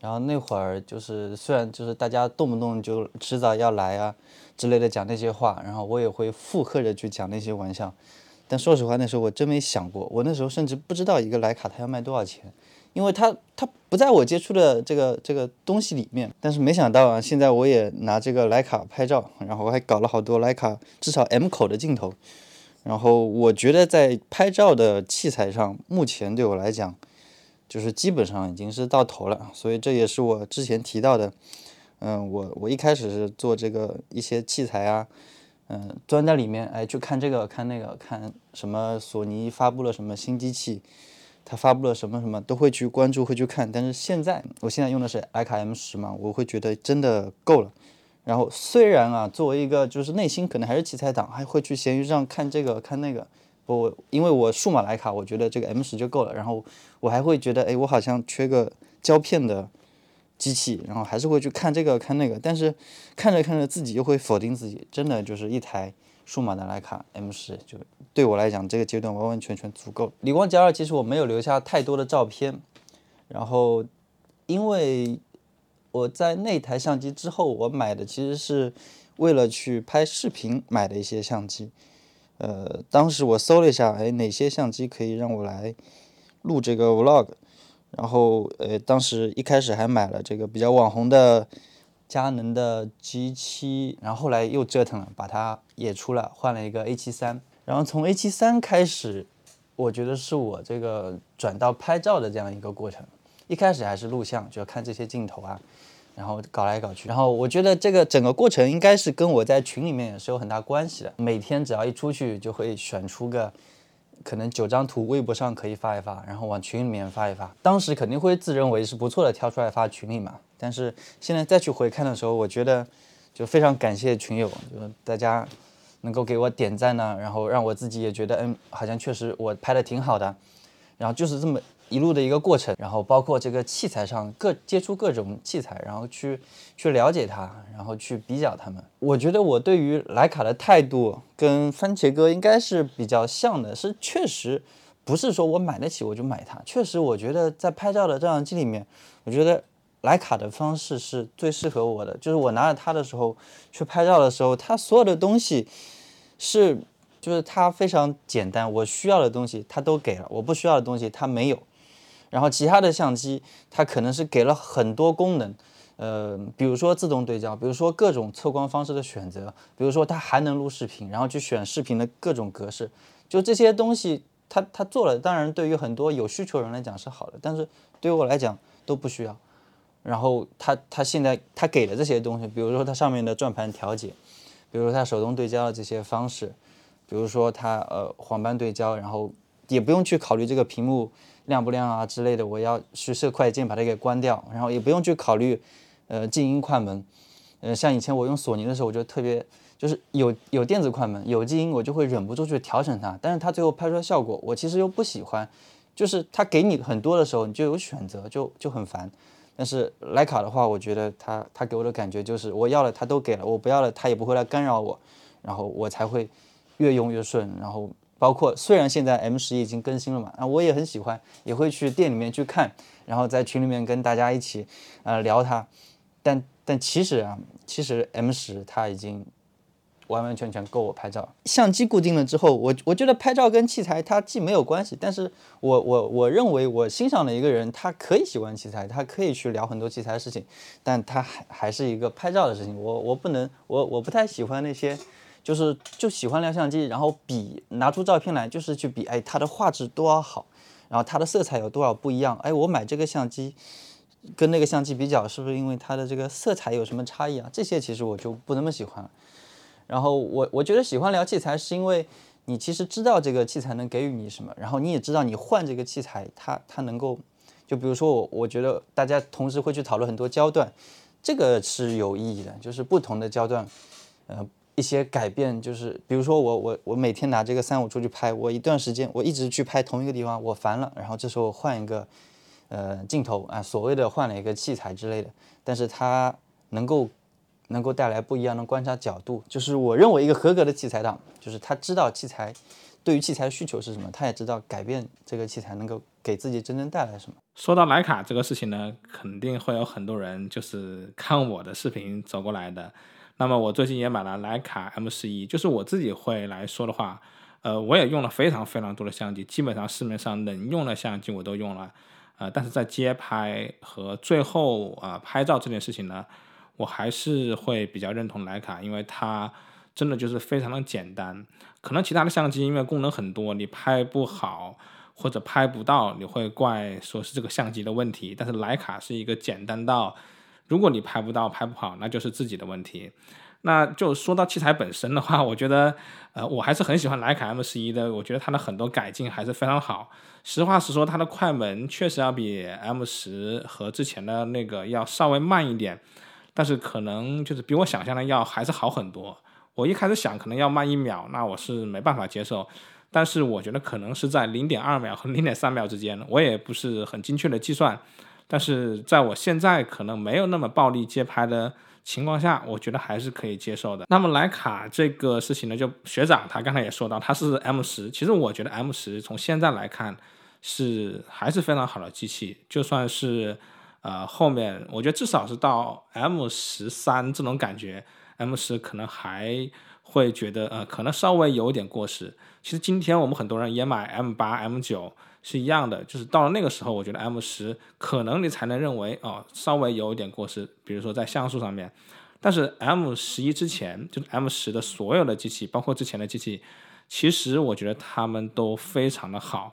然后那会儿就是虽然就是大家动不动就迟早要来啊之类的讲那些话，然后我也会附和着去讲那些玩笑，但说实话那时候我真没想过，我那时候甚至不知道一个徕卡它要卖多少钱。因为它它不在我接触的这个这个东西里面，但是没想到啊，现在我也拿这个徕卡拍照，然后我还搞了好多徕卡至少 M 口的镜头，然后我觉得在拍照的器材上，目前对我来讲，就是基本上已经是到头了，所以这也是我之前提到的，嗯，我我一开始是做这个一些器材啊，嗯，钻在里面，哎，去看这个看那个看什么索尼发布了什么新机器。他发布了什么什么都会去关注，会去看。但是现在，我现在用的是徕卡 M 十嘛，我会觉得真的够了。然后虽然啊，作为一个就是内心可能还是器材党，还会去闲鱼上看这个看那个。我因为我数码徕卡，我觉得这个 M 十就够了。然后我还会觉得，哎，我好像缺个胶片的机器，然后还是会去看这个看那个。但是看着看着自己又会否定自己，真的就是一台。数码的徕卡 M 十就对我来讲，这个阶段完完全全足够。理光 G 二其实我没有留下太多的照片，然后因为我在那台相机之后，我买的其实是为了去拍视频买的一些相机。呃，当时我搜了一下，哎，哪些相机可以让我来录这个 Vlog？然后呃，当时一开始还买了这个比较网红的。佳能的 G7，然后后来又折腾了，把它也出了，换了一个 A73。然后从 A73 开始，我觉得是我这个转到拍照的这样一个过程。一开始还是录像，就要看这些镜头啊，然后搞来搞去。然后我觉得这个整个过程应该是跟我在群里面也是有很大关系的。每天只要一出去，就会选出个。可能九张图，微博上可以发一发，然后往群里面发一发。当时肯定会自认为是不错的，挑出来发群里嘛。但是现在再去回看的时候，我觉得就非常感谢群友，就大家能够给我点赞呢，然后让我自己也觉得，嗯，好像确实我拍的挺好的。然后就是这么。一路的一个过程，然后包括这个器材上各接触各种器材，然后去去了解它，然后去比较它们。我觉得我对于徕卡的态度跟番茄哥应该是比较像的，是确实不是说我买得起我就买它，确实我觉得在拍照的照相机里面，我觉得徕卡的方式是最适合我的。就是我拿着它的时候去拍照的时候，它所有的东西是就是它非常简单，我需要的东西它都给了，我不需要的东西它没有。然后其他的相机，它可能是给了很多功能，呃，比如说自动对焦，比如说各种测光方式的选择，比如说它还能录视频，然后去选视频的各种格式，就这些东西，它它做了，当然对于很多有需求人来讲是好的，但是对于我来讲都不需要。然后它它现在它给的这些东西，比如说它上面的转盘调节，比如说它手动对焦的这些方式，比如说它呃黄斑对焦，然后也不用去考虑这个屏幕。亮不亮啊之类的，我要去设快键把它给关掉，然后也不用去考虑，呃，静音快门，呃，像以前我用索尼的时候，我就特别就是有有电子快门，有静音，我就会忍不住去调整它，但是它最后拍出来效果，我其实又不喜欢，就是它给你很多的时候，你就有选择，就就很烦。但是徕卡的话，我觉得它它给我的感觉就是我要了它都给了，我不要了它也不会来干扰我，然后我才会越用越顺，然后。包括虽然现在 M 十已经更新了嘛，啊，我也很喜欢，也会去店里面去看，然后在群里面跟大家一起，呃，聊它。但但其实啊，其实 M 十它已经完完全全够我拍照。相机固定了之后，我我觉得拍照跟器材它既没有关系，但是我我我认为我欣赏的一个人，他可以喜欢器材，他可以去聊很多器材的事情，但他还还是一个拍照的事情。我我不能，我我不太喜欢那些。就是就喜欢聊相机，然后比拿出照片来，就是去比，哎，它的画质多少好，然后它的色彩有多少不一样，哎，我买这个相机跟那个相机比较，是不是因为它的这个色彩有什么差异啊？这些其实我就不那么喜欢了。然后我我觉得喜欢聊器材，是因为你其实知道这个器材能给予你什么，然后你也知道你换这个器材，它它能够，就比如说我我觉得大家同时会去讨论很多焦段。这个是有意义的，就是不同的焦段，呃，一些改变，就是比如说我我我每天拿这个三五出去拍，我一段时间我一直去拍同一个地方，我烦了，然后这时候换一个呃镜头啊，所谓的换了一个器材之类的，但是它能够能够带来不一样的观察角度，就是我认为一个合格的器材党，就是他知道器材对于器材需求是什么，他也知道改变这个器材能够给自己真正带来什么。说到徕卡这个事情呢，肯定会有很多人就是看我的视频走过来的。那么我最近也买了徕卡 M 十一，就是我自己会来说的话，呃，我也用了非常非常多的相机，基本上市面上能用的相机我都用了，呃，但是在街拍和最后啊拍照这件事情呢，我还是会比较认同徕卡，因为它真的就是非常的简单。可能其他的相机因为功能很多，你拍不好或者拍不到，你会怪说是这个相机的问题，但是徕卡是一个简单到。如果你拍不到、拍不好，那就是自己的问题。那就说到器材本身的话，我觉得，呃，我还是很喜欢徕卡 M 十一的。我觉得它的很多改进还是非常好。实话实说，它的快门确实要比 M 十和之前的那个要稍微慢一点，但是可能就是比我想象的要还是好很多。我一开始想可能要慢一秒，那我是没办法接受。但是我觉得可能是在零点二秒和零点三秒之间，我也不是很精确的计算。但是在我现在可能没有那么暴力街拍的情况下，我觉得还是可以接受的。那么徕卡这个事情呢，就学长他刚才也说到，他是 M 十，其实我觉得 M 十从现在来看是还是非常好的机器，就算是呃后面我觉得至少是到 M 十三这种感觉，M 十可能还会觉得呃可能稍微有点过时。其实今天我们很多人也买 M 八、M 九。是一样的，就是到了那个时候，我觉得 M 十可能你才能认为哦，稍微有一点过时，比如说在像素上面。但是 M 十一之前，就是 M 十的所有的机器，包括之前的机器，其实我觉得他们都非常的好。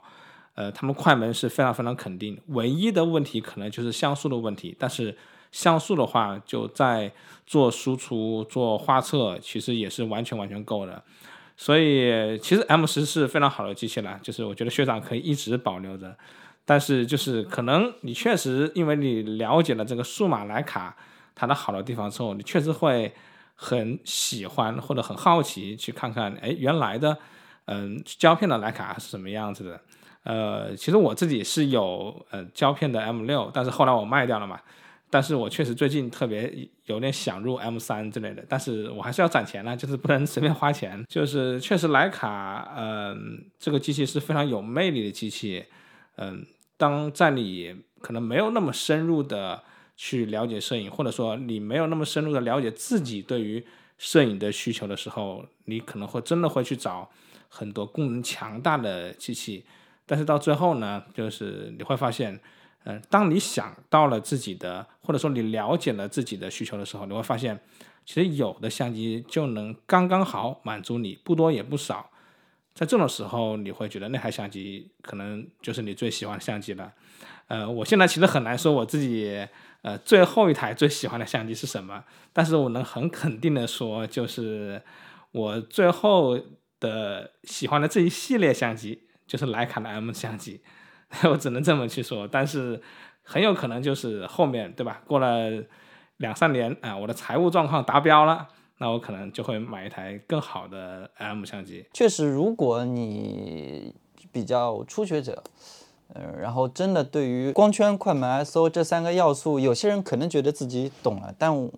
呃，他们快门是非常非常肯定，唯一的问题可能就是像素的问题。但是像素的话，就在做输出、做画册，其实也是完全完全够的。所以其实 M 十是非常好的机器了，就是我觉得学长可以一直保留着，但是就是可能你确实因为你了解了这个数码徕卡它的好的地方之后，你确实会很喜欢或者很好奇去看看，哎，原来的嗯胶片的徕卡是什么样子的？呃，其实我自己是有呃胶片的 M 六，但是后来我卖掉了嘛。但是我确实最近特别有点想入 M 三之类的，但是我还是要攒钱呢，就是不能随便花钱。就是确实徕卡，嗯，这个机器是非常有魅力的机器，嗯，当在你可能没有那么深入的去了解摄影，或者说你没有那么深入的了解自己对于摄影的需求的时候，你可能会真的会去找很多功能强大的机器，但是到最后呢，就是你会发现。嗯，当你想到了自己的，或者说你了解了自己的需求的时候，你会发现，其实有的相机就能刚刚好满足你，不多也不少。在这种时候，你会觉得那台相机可能就是你最喜欢的相机了。呃，我现在其实很难说我自己，呃，最后一台最喜欢的相机是什么，但是我能很肯定的说，就是我最后的喜欢的这一系列相机，就是徕卡的 M 相机。我只能这么去说，但是很有可能就是后面对吧？过了两三年啊，我的财务状况达标了，那我可能就会买一台更好的 M 相机。确实，如果你比较初学者，嗯，然后真的对于光圈、快门、ISO 这三个要素，有些人可能觉得自己懂了，但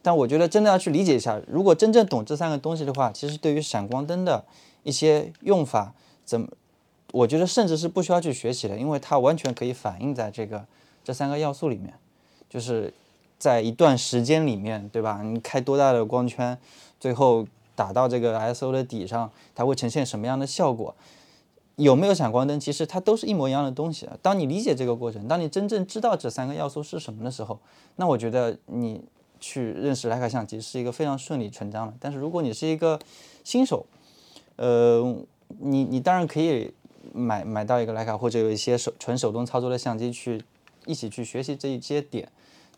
但我觉得真的要去理解一下，如果真正懂这三个东西的话，其实对于闪光灯的一些用法怎么？我觉得甚至是不需要去学习的，因为它完全可以反映在这个这三个要素里面，就是在一段时间里面，对吧？你开多大的光圈，最后打到这个 ISO 的底上，它会呈现什么样的效果？有没有闪光灯？其实它都是一模一样的东西。当你理解这个过程，当你真正知道这三个要素是什么的时候，那我觉得你去认识徕卡相机是一个非常顺理成章的。但是如果你是一个新手，呃，你你当然可以。买买到一个徕卡，或者有一些手纯手动操作的相机去一起去学习这一些点，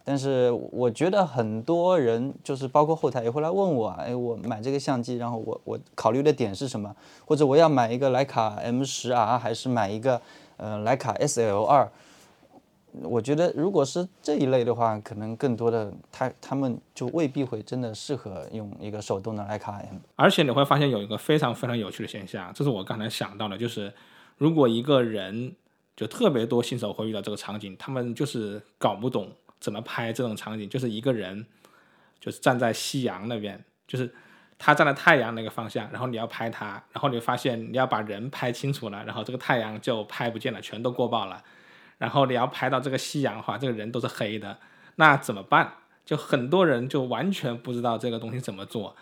但是我觉得很多人就是包括后台也会来问我，哎，我买这个相机，然后我我考虑的点是什么？或者我要买一个徕卡 M 十 R 还是买一个呃徕卡 SL 二？我觉得如果是这一类的话，可能更多的他他们就未必会真的适合用一个手动的徕卡 M。而且你会发现有一个非常非常有趣的现象，这是我刚才想到的，就是如果一个人就特别多新手会遇到这个场景，他们就是搞不懂怎么拍这种场景，就是一个人就是站在夕阳那边，就是他站在太阳那个方向，然后你要拍他，然后你发现你要把人拍清楚了，然后这个太阳就拍不见了，全都过曝了。然后你要拍到这个夕阳的话，这个人都是黑的，那怎么办？就很多人就完全不知道这个东西怎么做，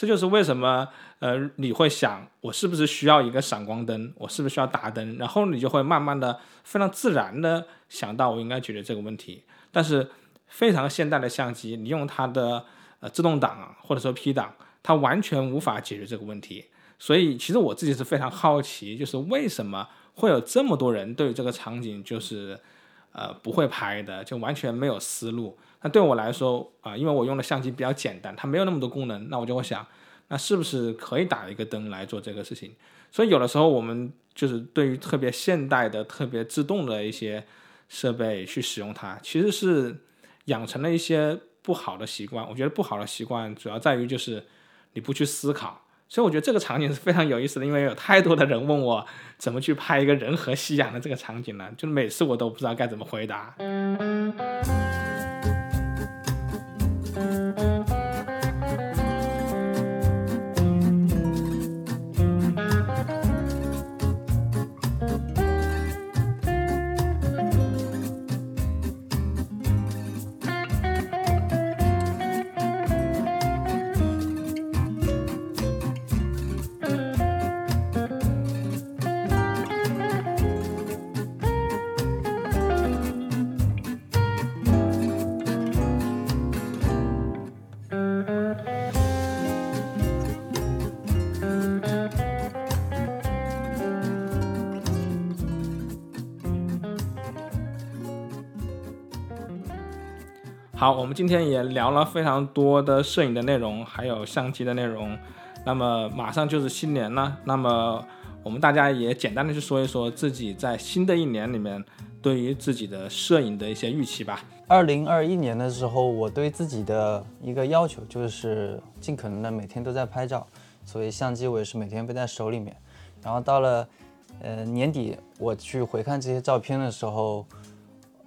这就是为什么呃你会想我是不是需要一个闪光灯，我是不是需要打灯，然后你就会慢慢的非常自然的想到我应该解决这个问题。但是非常现代的相机，你用它的呃自动挡或者说 P 档，它完全无法解决这个问题。所以其实我自己是非常好奇，就是为什么。会有这么多人对这个场景就是，呃，不会拍的，就完全没有思路。那对我来说啊，因为我用的相机比较简单，它没有那么多功能，那我就会想，那是不是可以打一个灯来做这个事情？所以有的时候我们就是对于特别现代的、特别自动的一些设备去使用它，其实是养成了一些不好的习惯。我觉得不好的习惯主要在于就是你不去思考。所以我觉得这个场景是非常有意思的，因为有太多的人问我怎么去拍一个人和夕阳的这个场景了，就每次我都不知道该怎么回答。好，我们今天也聊了非常多的摄影的内容，还有相机的内容。那么马上就是新年了，那么我们大家也简单的去说一说自己在新的一年里面对于自己的摄影的一些预期吧。二零二一年的时候，我对自己的一个要求就是尽可能的每天都在拍照，所以相机我也是每天背在手里面。然后到了呃年底，我去回看这些照片的时候。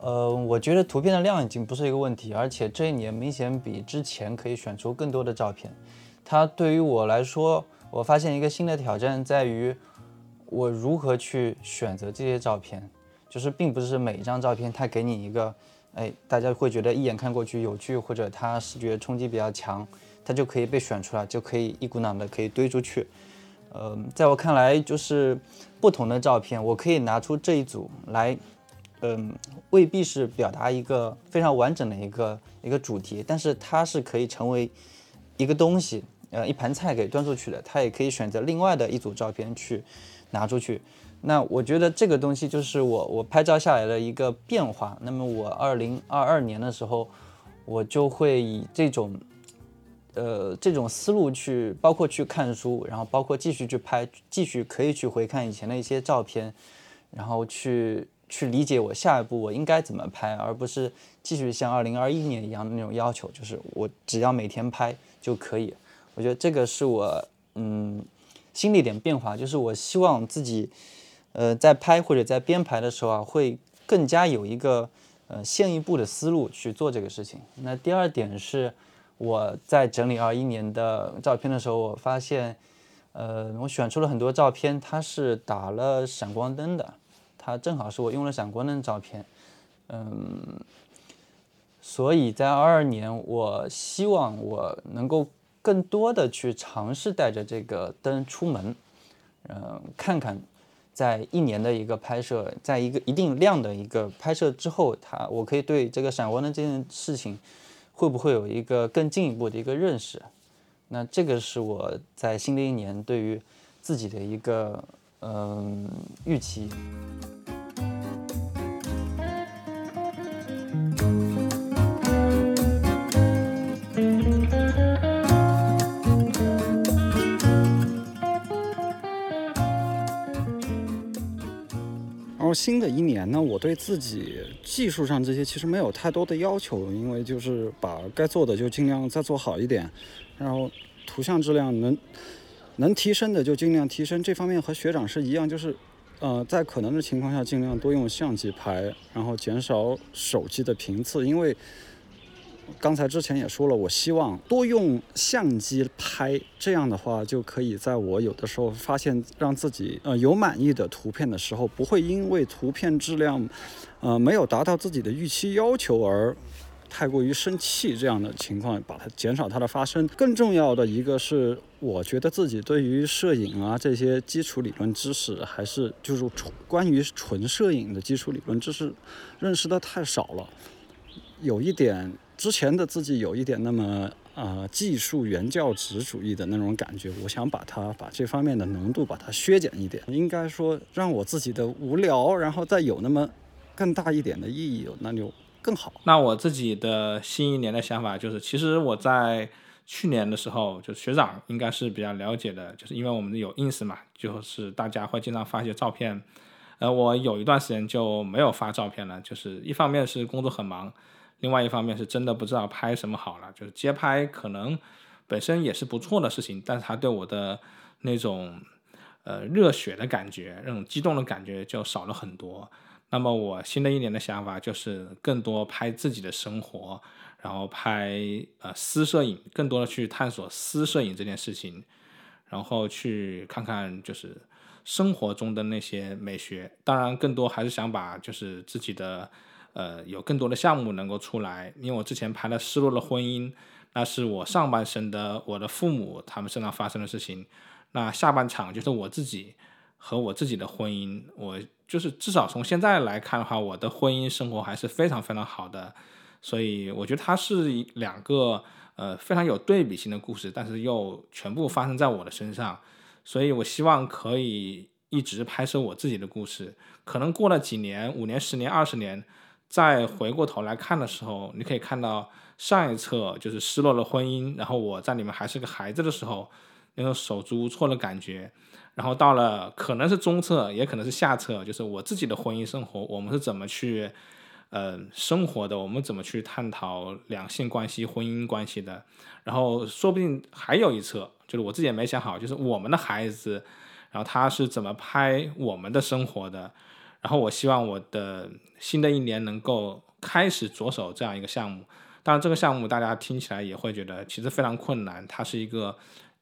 呃，我觉得图片的量已经不是一个问题，而且这一年明显比之前可以选出更多的照片。它对于我来说，我发现一个新的挑战在于我如何去选择这些照片，就是并不是每一张照片它给你一个，哎，大家会觉得一眼看过去有趣，或者它视觉冲击比较强，它就可以被选出来，就可以一股脑的可以堆出去。呃，在我看来，就是不同的照片，我可以拿出这一组来。嗯，未必是表达一个非常完整的一个一个主题，但是它是可以成为一个东西，呃，一盘菜给端出去的。它也可以选择另外的一组照片去拿出去。那我觉得这个东西就是我我拍照下来的一个变化。那么我二零二二年的时候，我就会以这种呃这种思路去，包括去看书，然后包括继续去拍，继续可以去回看以前的一些照片，然后去。去理解我下一步我应该怎么拍，而不是继续像二零二一年一样的那种要求，就是我只要每天拍就可以。我觉得这个是我嗯心里点变化，就是我希望自己呃在拍或者在编排的时候啊，会更加有一个呃先一步的思路去做这个事情。那第二点是我在整理二一年的照片的时候，我发现呃我选出了很多照片，它是打了闪光灯的。它正好是我用了闪光灯照片，嗯，所以在二二年，我希望我能够更多的去尝试带着这个灯出门，嗯，看看在一年的一个拍摄，在一个一定量的一个拍摄之后，它我可以对这个闪光灯这件事情会不会有一个更进一步的一个认识？那这个是我在新的一年对于自己的一个嗯预期。然后新的一年呢，我对自己技术上这些其实没有太多的要求，因为就是把该做的就尽量再做好一点，然后图像质量能能提升的就尽量提升。这方面和学长是一样，就是呃在可能的情况下尽量多用相机拍，然后减少手机的频次，因为。刚才之前也说了，我希望多用相机拍，这样的话就可以在我有的时候发现让自己呃有满意的图片的时候，不会因为图片质量呃没有达到自己的预期要求而太过于生气这样的情况，把它减少它的发生。更重要的一个是，我觉得自己对于摄影啊这些基础理论知识，还是就是纯关于纯摄影的基础理论知识认识的太少了，有一点。之前的自己有一点那么呃技术原教旨主义的那种感觉，我想把它把这方面的浓度把它削减一点，应该说让我自己的无聊，然后再有那么更大一点的意义，那就更好。那我自己的新一年的想法就是，其实我在去年的时候，就学长应该是比较了解的，就是因为我们有 ins 嘛，就是大家会经常发一些照片，呃，我有一段时间就没有发照片了，就是一方面是工作很忙。另外一方面是真的不知道拍什么好了，就是街拍可能本身也是不错的事情，但是它对我的那种呃热血的感觉、那种激动的感觉就少了很多。那么我新的一年的想法就是更多拍自己的生活，然后拍呃私摄影，更多的去探索私摄影这件事情，然后去看看就是生活中的那些美学。当然，更多还是想把就是自己的。呃，有更多的项目能够出来，因为我之前拍了失落的婚姻，那是我上半生的我的父母他们身上发生的事情，那下半场就是我自己和我自己的婚姻，我就是至少从现在来看的话，我的婚姻生活还是非常非常好的，所以我觉得它是两个呃非常有对比性的故事，但是又全部发生在我的身上，所以我希望可以一直拍摄我自己的故事，可能过了几年，五年、十年、二十年。再回过头来看的时候，你可以看到上一册就是失落的婚姻，然后我在里面还是个孩子的时候，那种手足无措的感觉。然后到了可能是中册，也可能是下册，就是我自己的婚姻生活，我们是怎么去呃生活的，我们怎么去探讨两性关系、婚姻关系的。然后说不定还有一册，就是我自己也没想好，就是我们的孩子，然后他是怎么拍我们的生活的。然后我希望我的新的一年能够开始着手这样一个项目。当然，这个项目大家听起来也会觉得其实非常困难，它是一个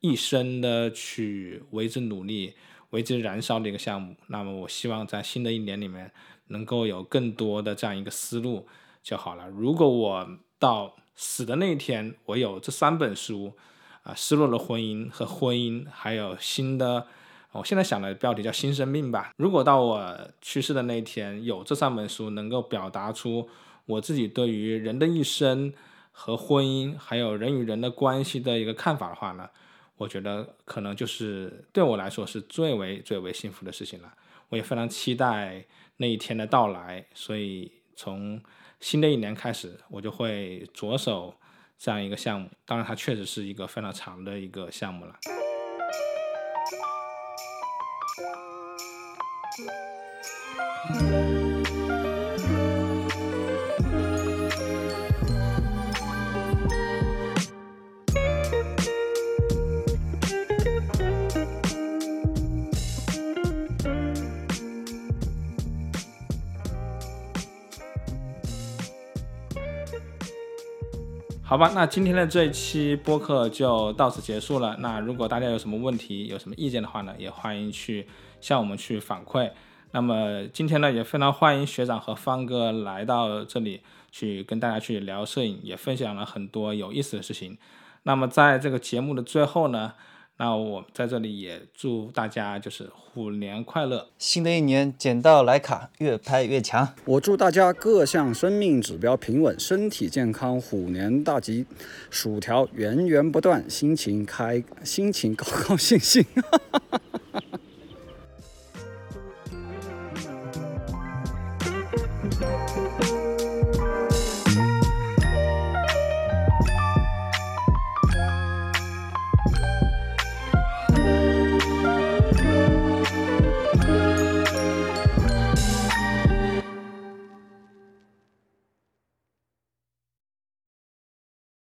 一生的去为之努力、为之燃烧的一个项目。那么，我希望在新的一年里面能够有更多的这样一个思路就好了。如果我到死的那一天，我有这三本书啊，失落的婚姻和婚姻，还有新的。我现在想的标题叫“新生命”吧。如果到我去世的那一天，有这三本书能够表达出我自己对于人的一生和婚姻，还有人与人的关系的一个看法的话呢，我觉得可能就是对我来说是最为最为幸福的事情了。我也非常期待那一天的到来，所以从新的一年开始，我就会着手这样一个项目。当然，它确实是一个非常长的一个项目了。好吧，那今天的这一期播客就到此结束了。那如果大家有什么问题、有什么意见的话呢，也欢迎去向我们去反馈。那么今天呢，也非常欢迎学长和方哥来到这里去跟大家去聊摄影，也分享了很多有意思的事情。那么在这个节目的最后呢。那我在这里也祝大家就是虎年快乐，新的一年捡到徕卡越拍越强。我祝大家各项生命指标平稳，身体健康，虎年大吉，薯条源源不断，心情开，心情高高兴兴。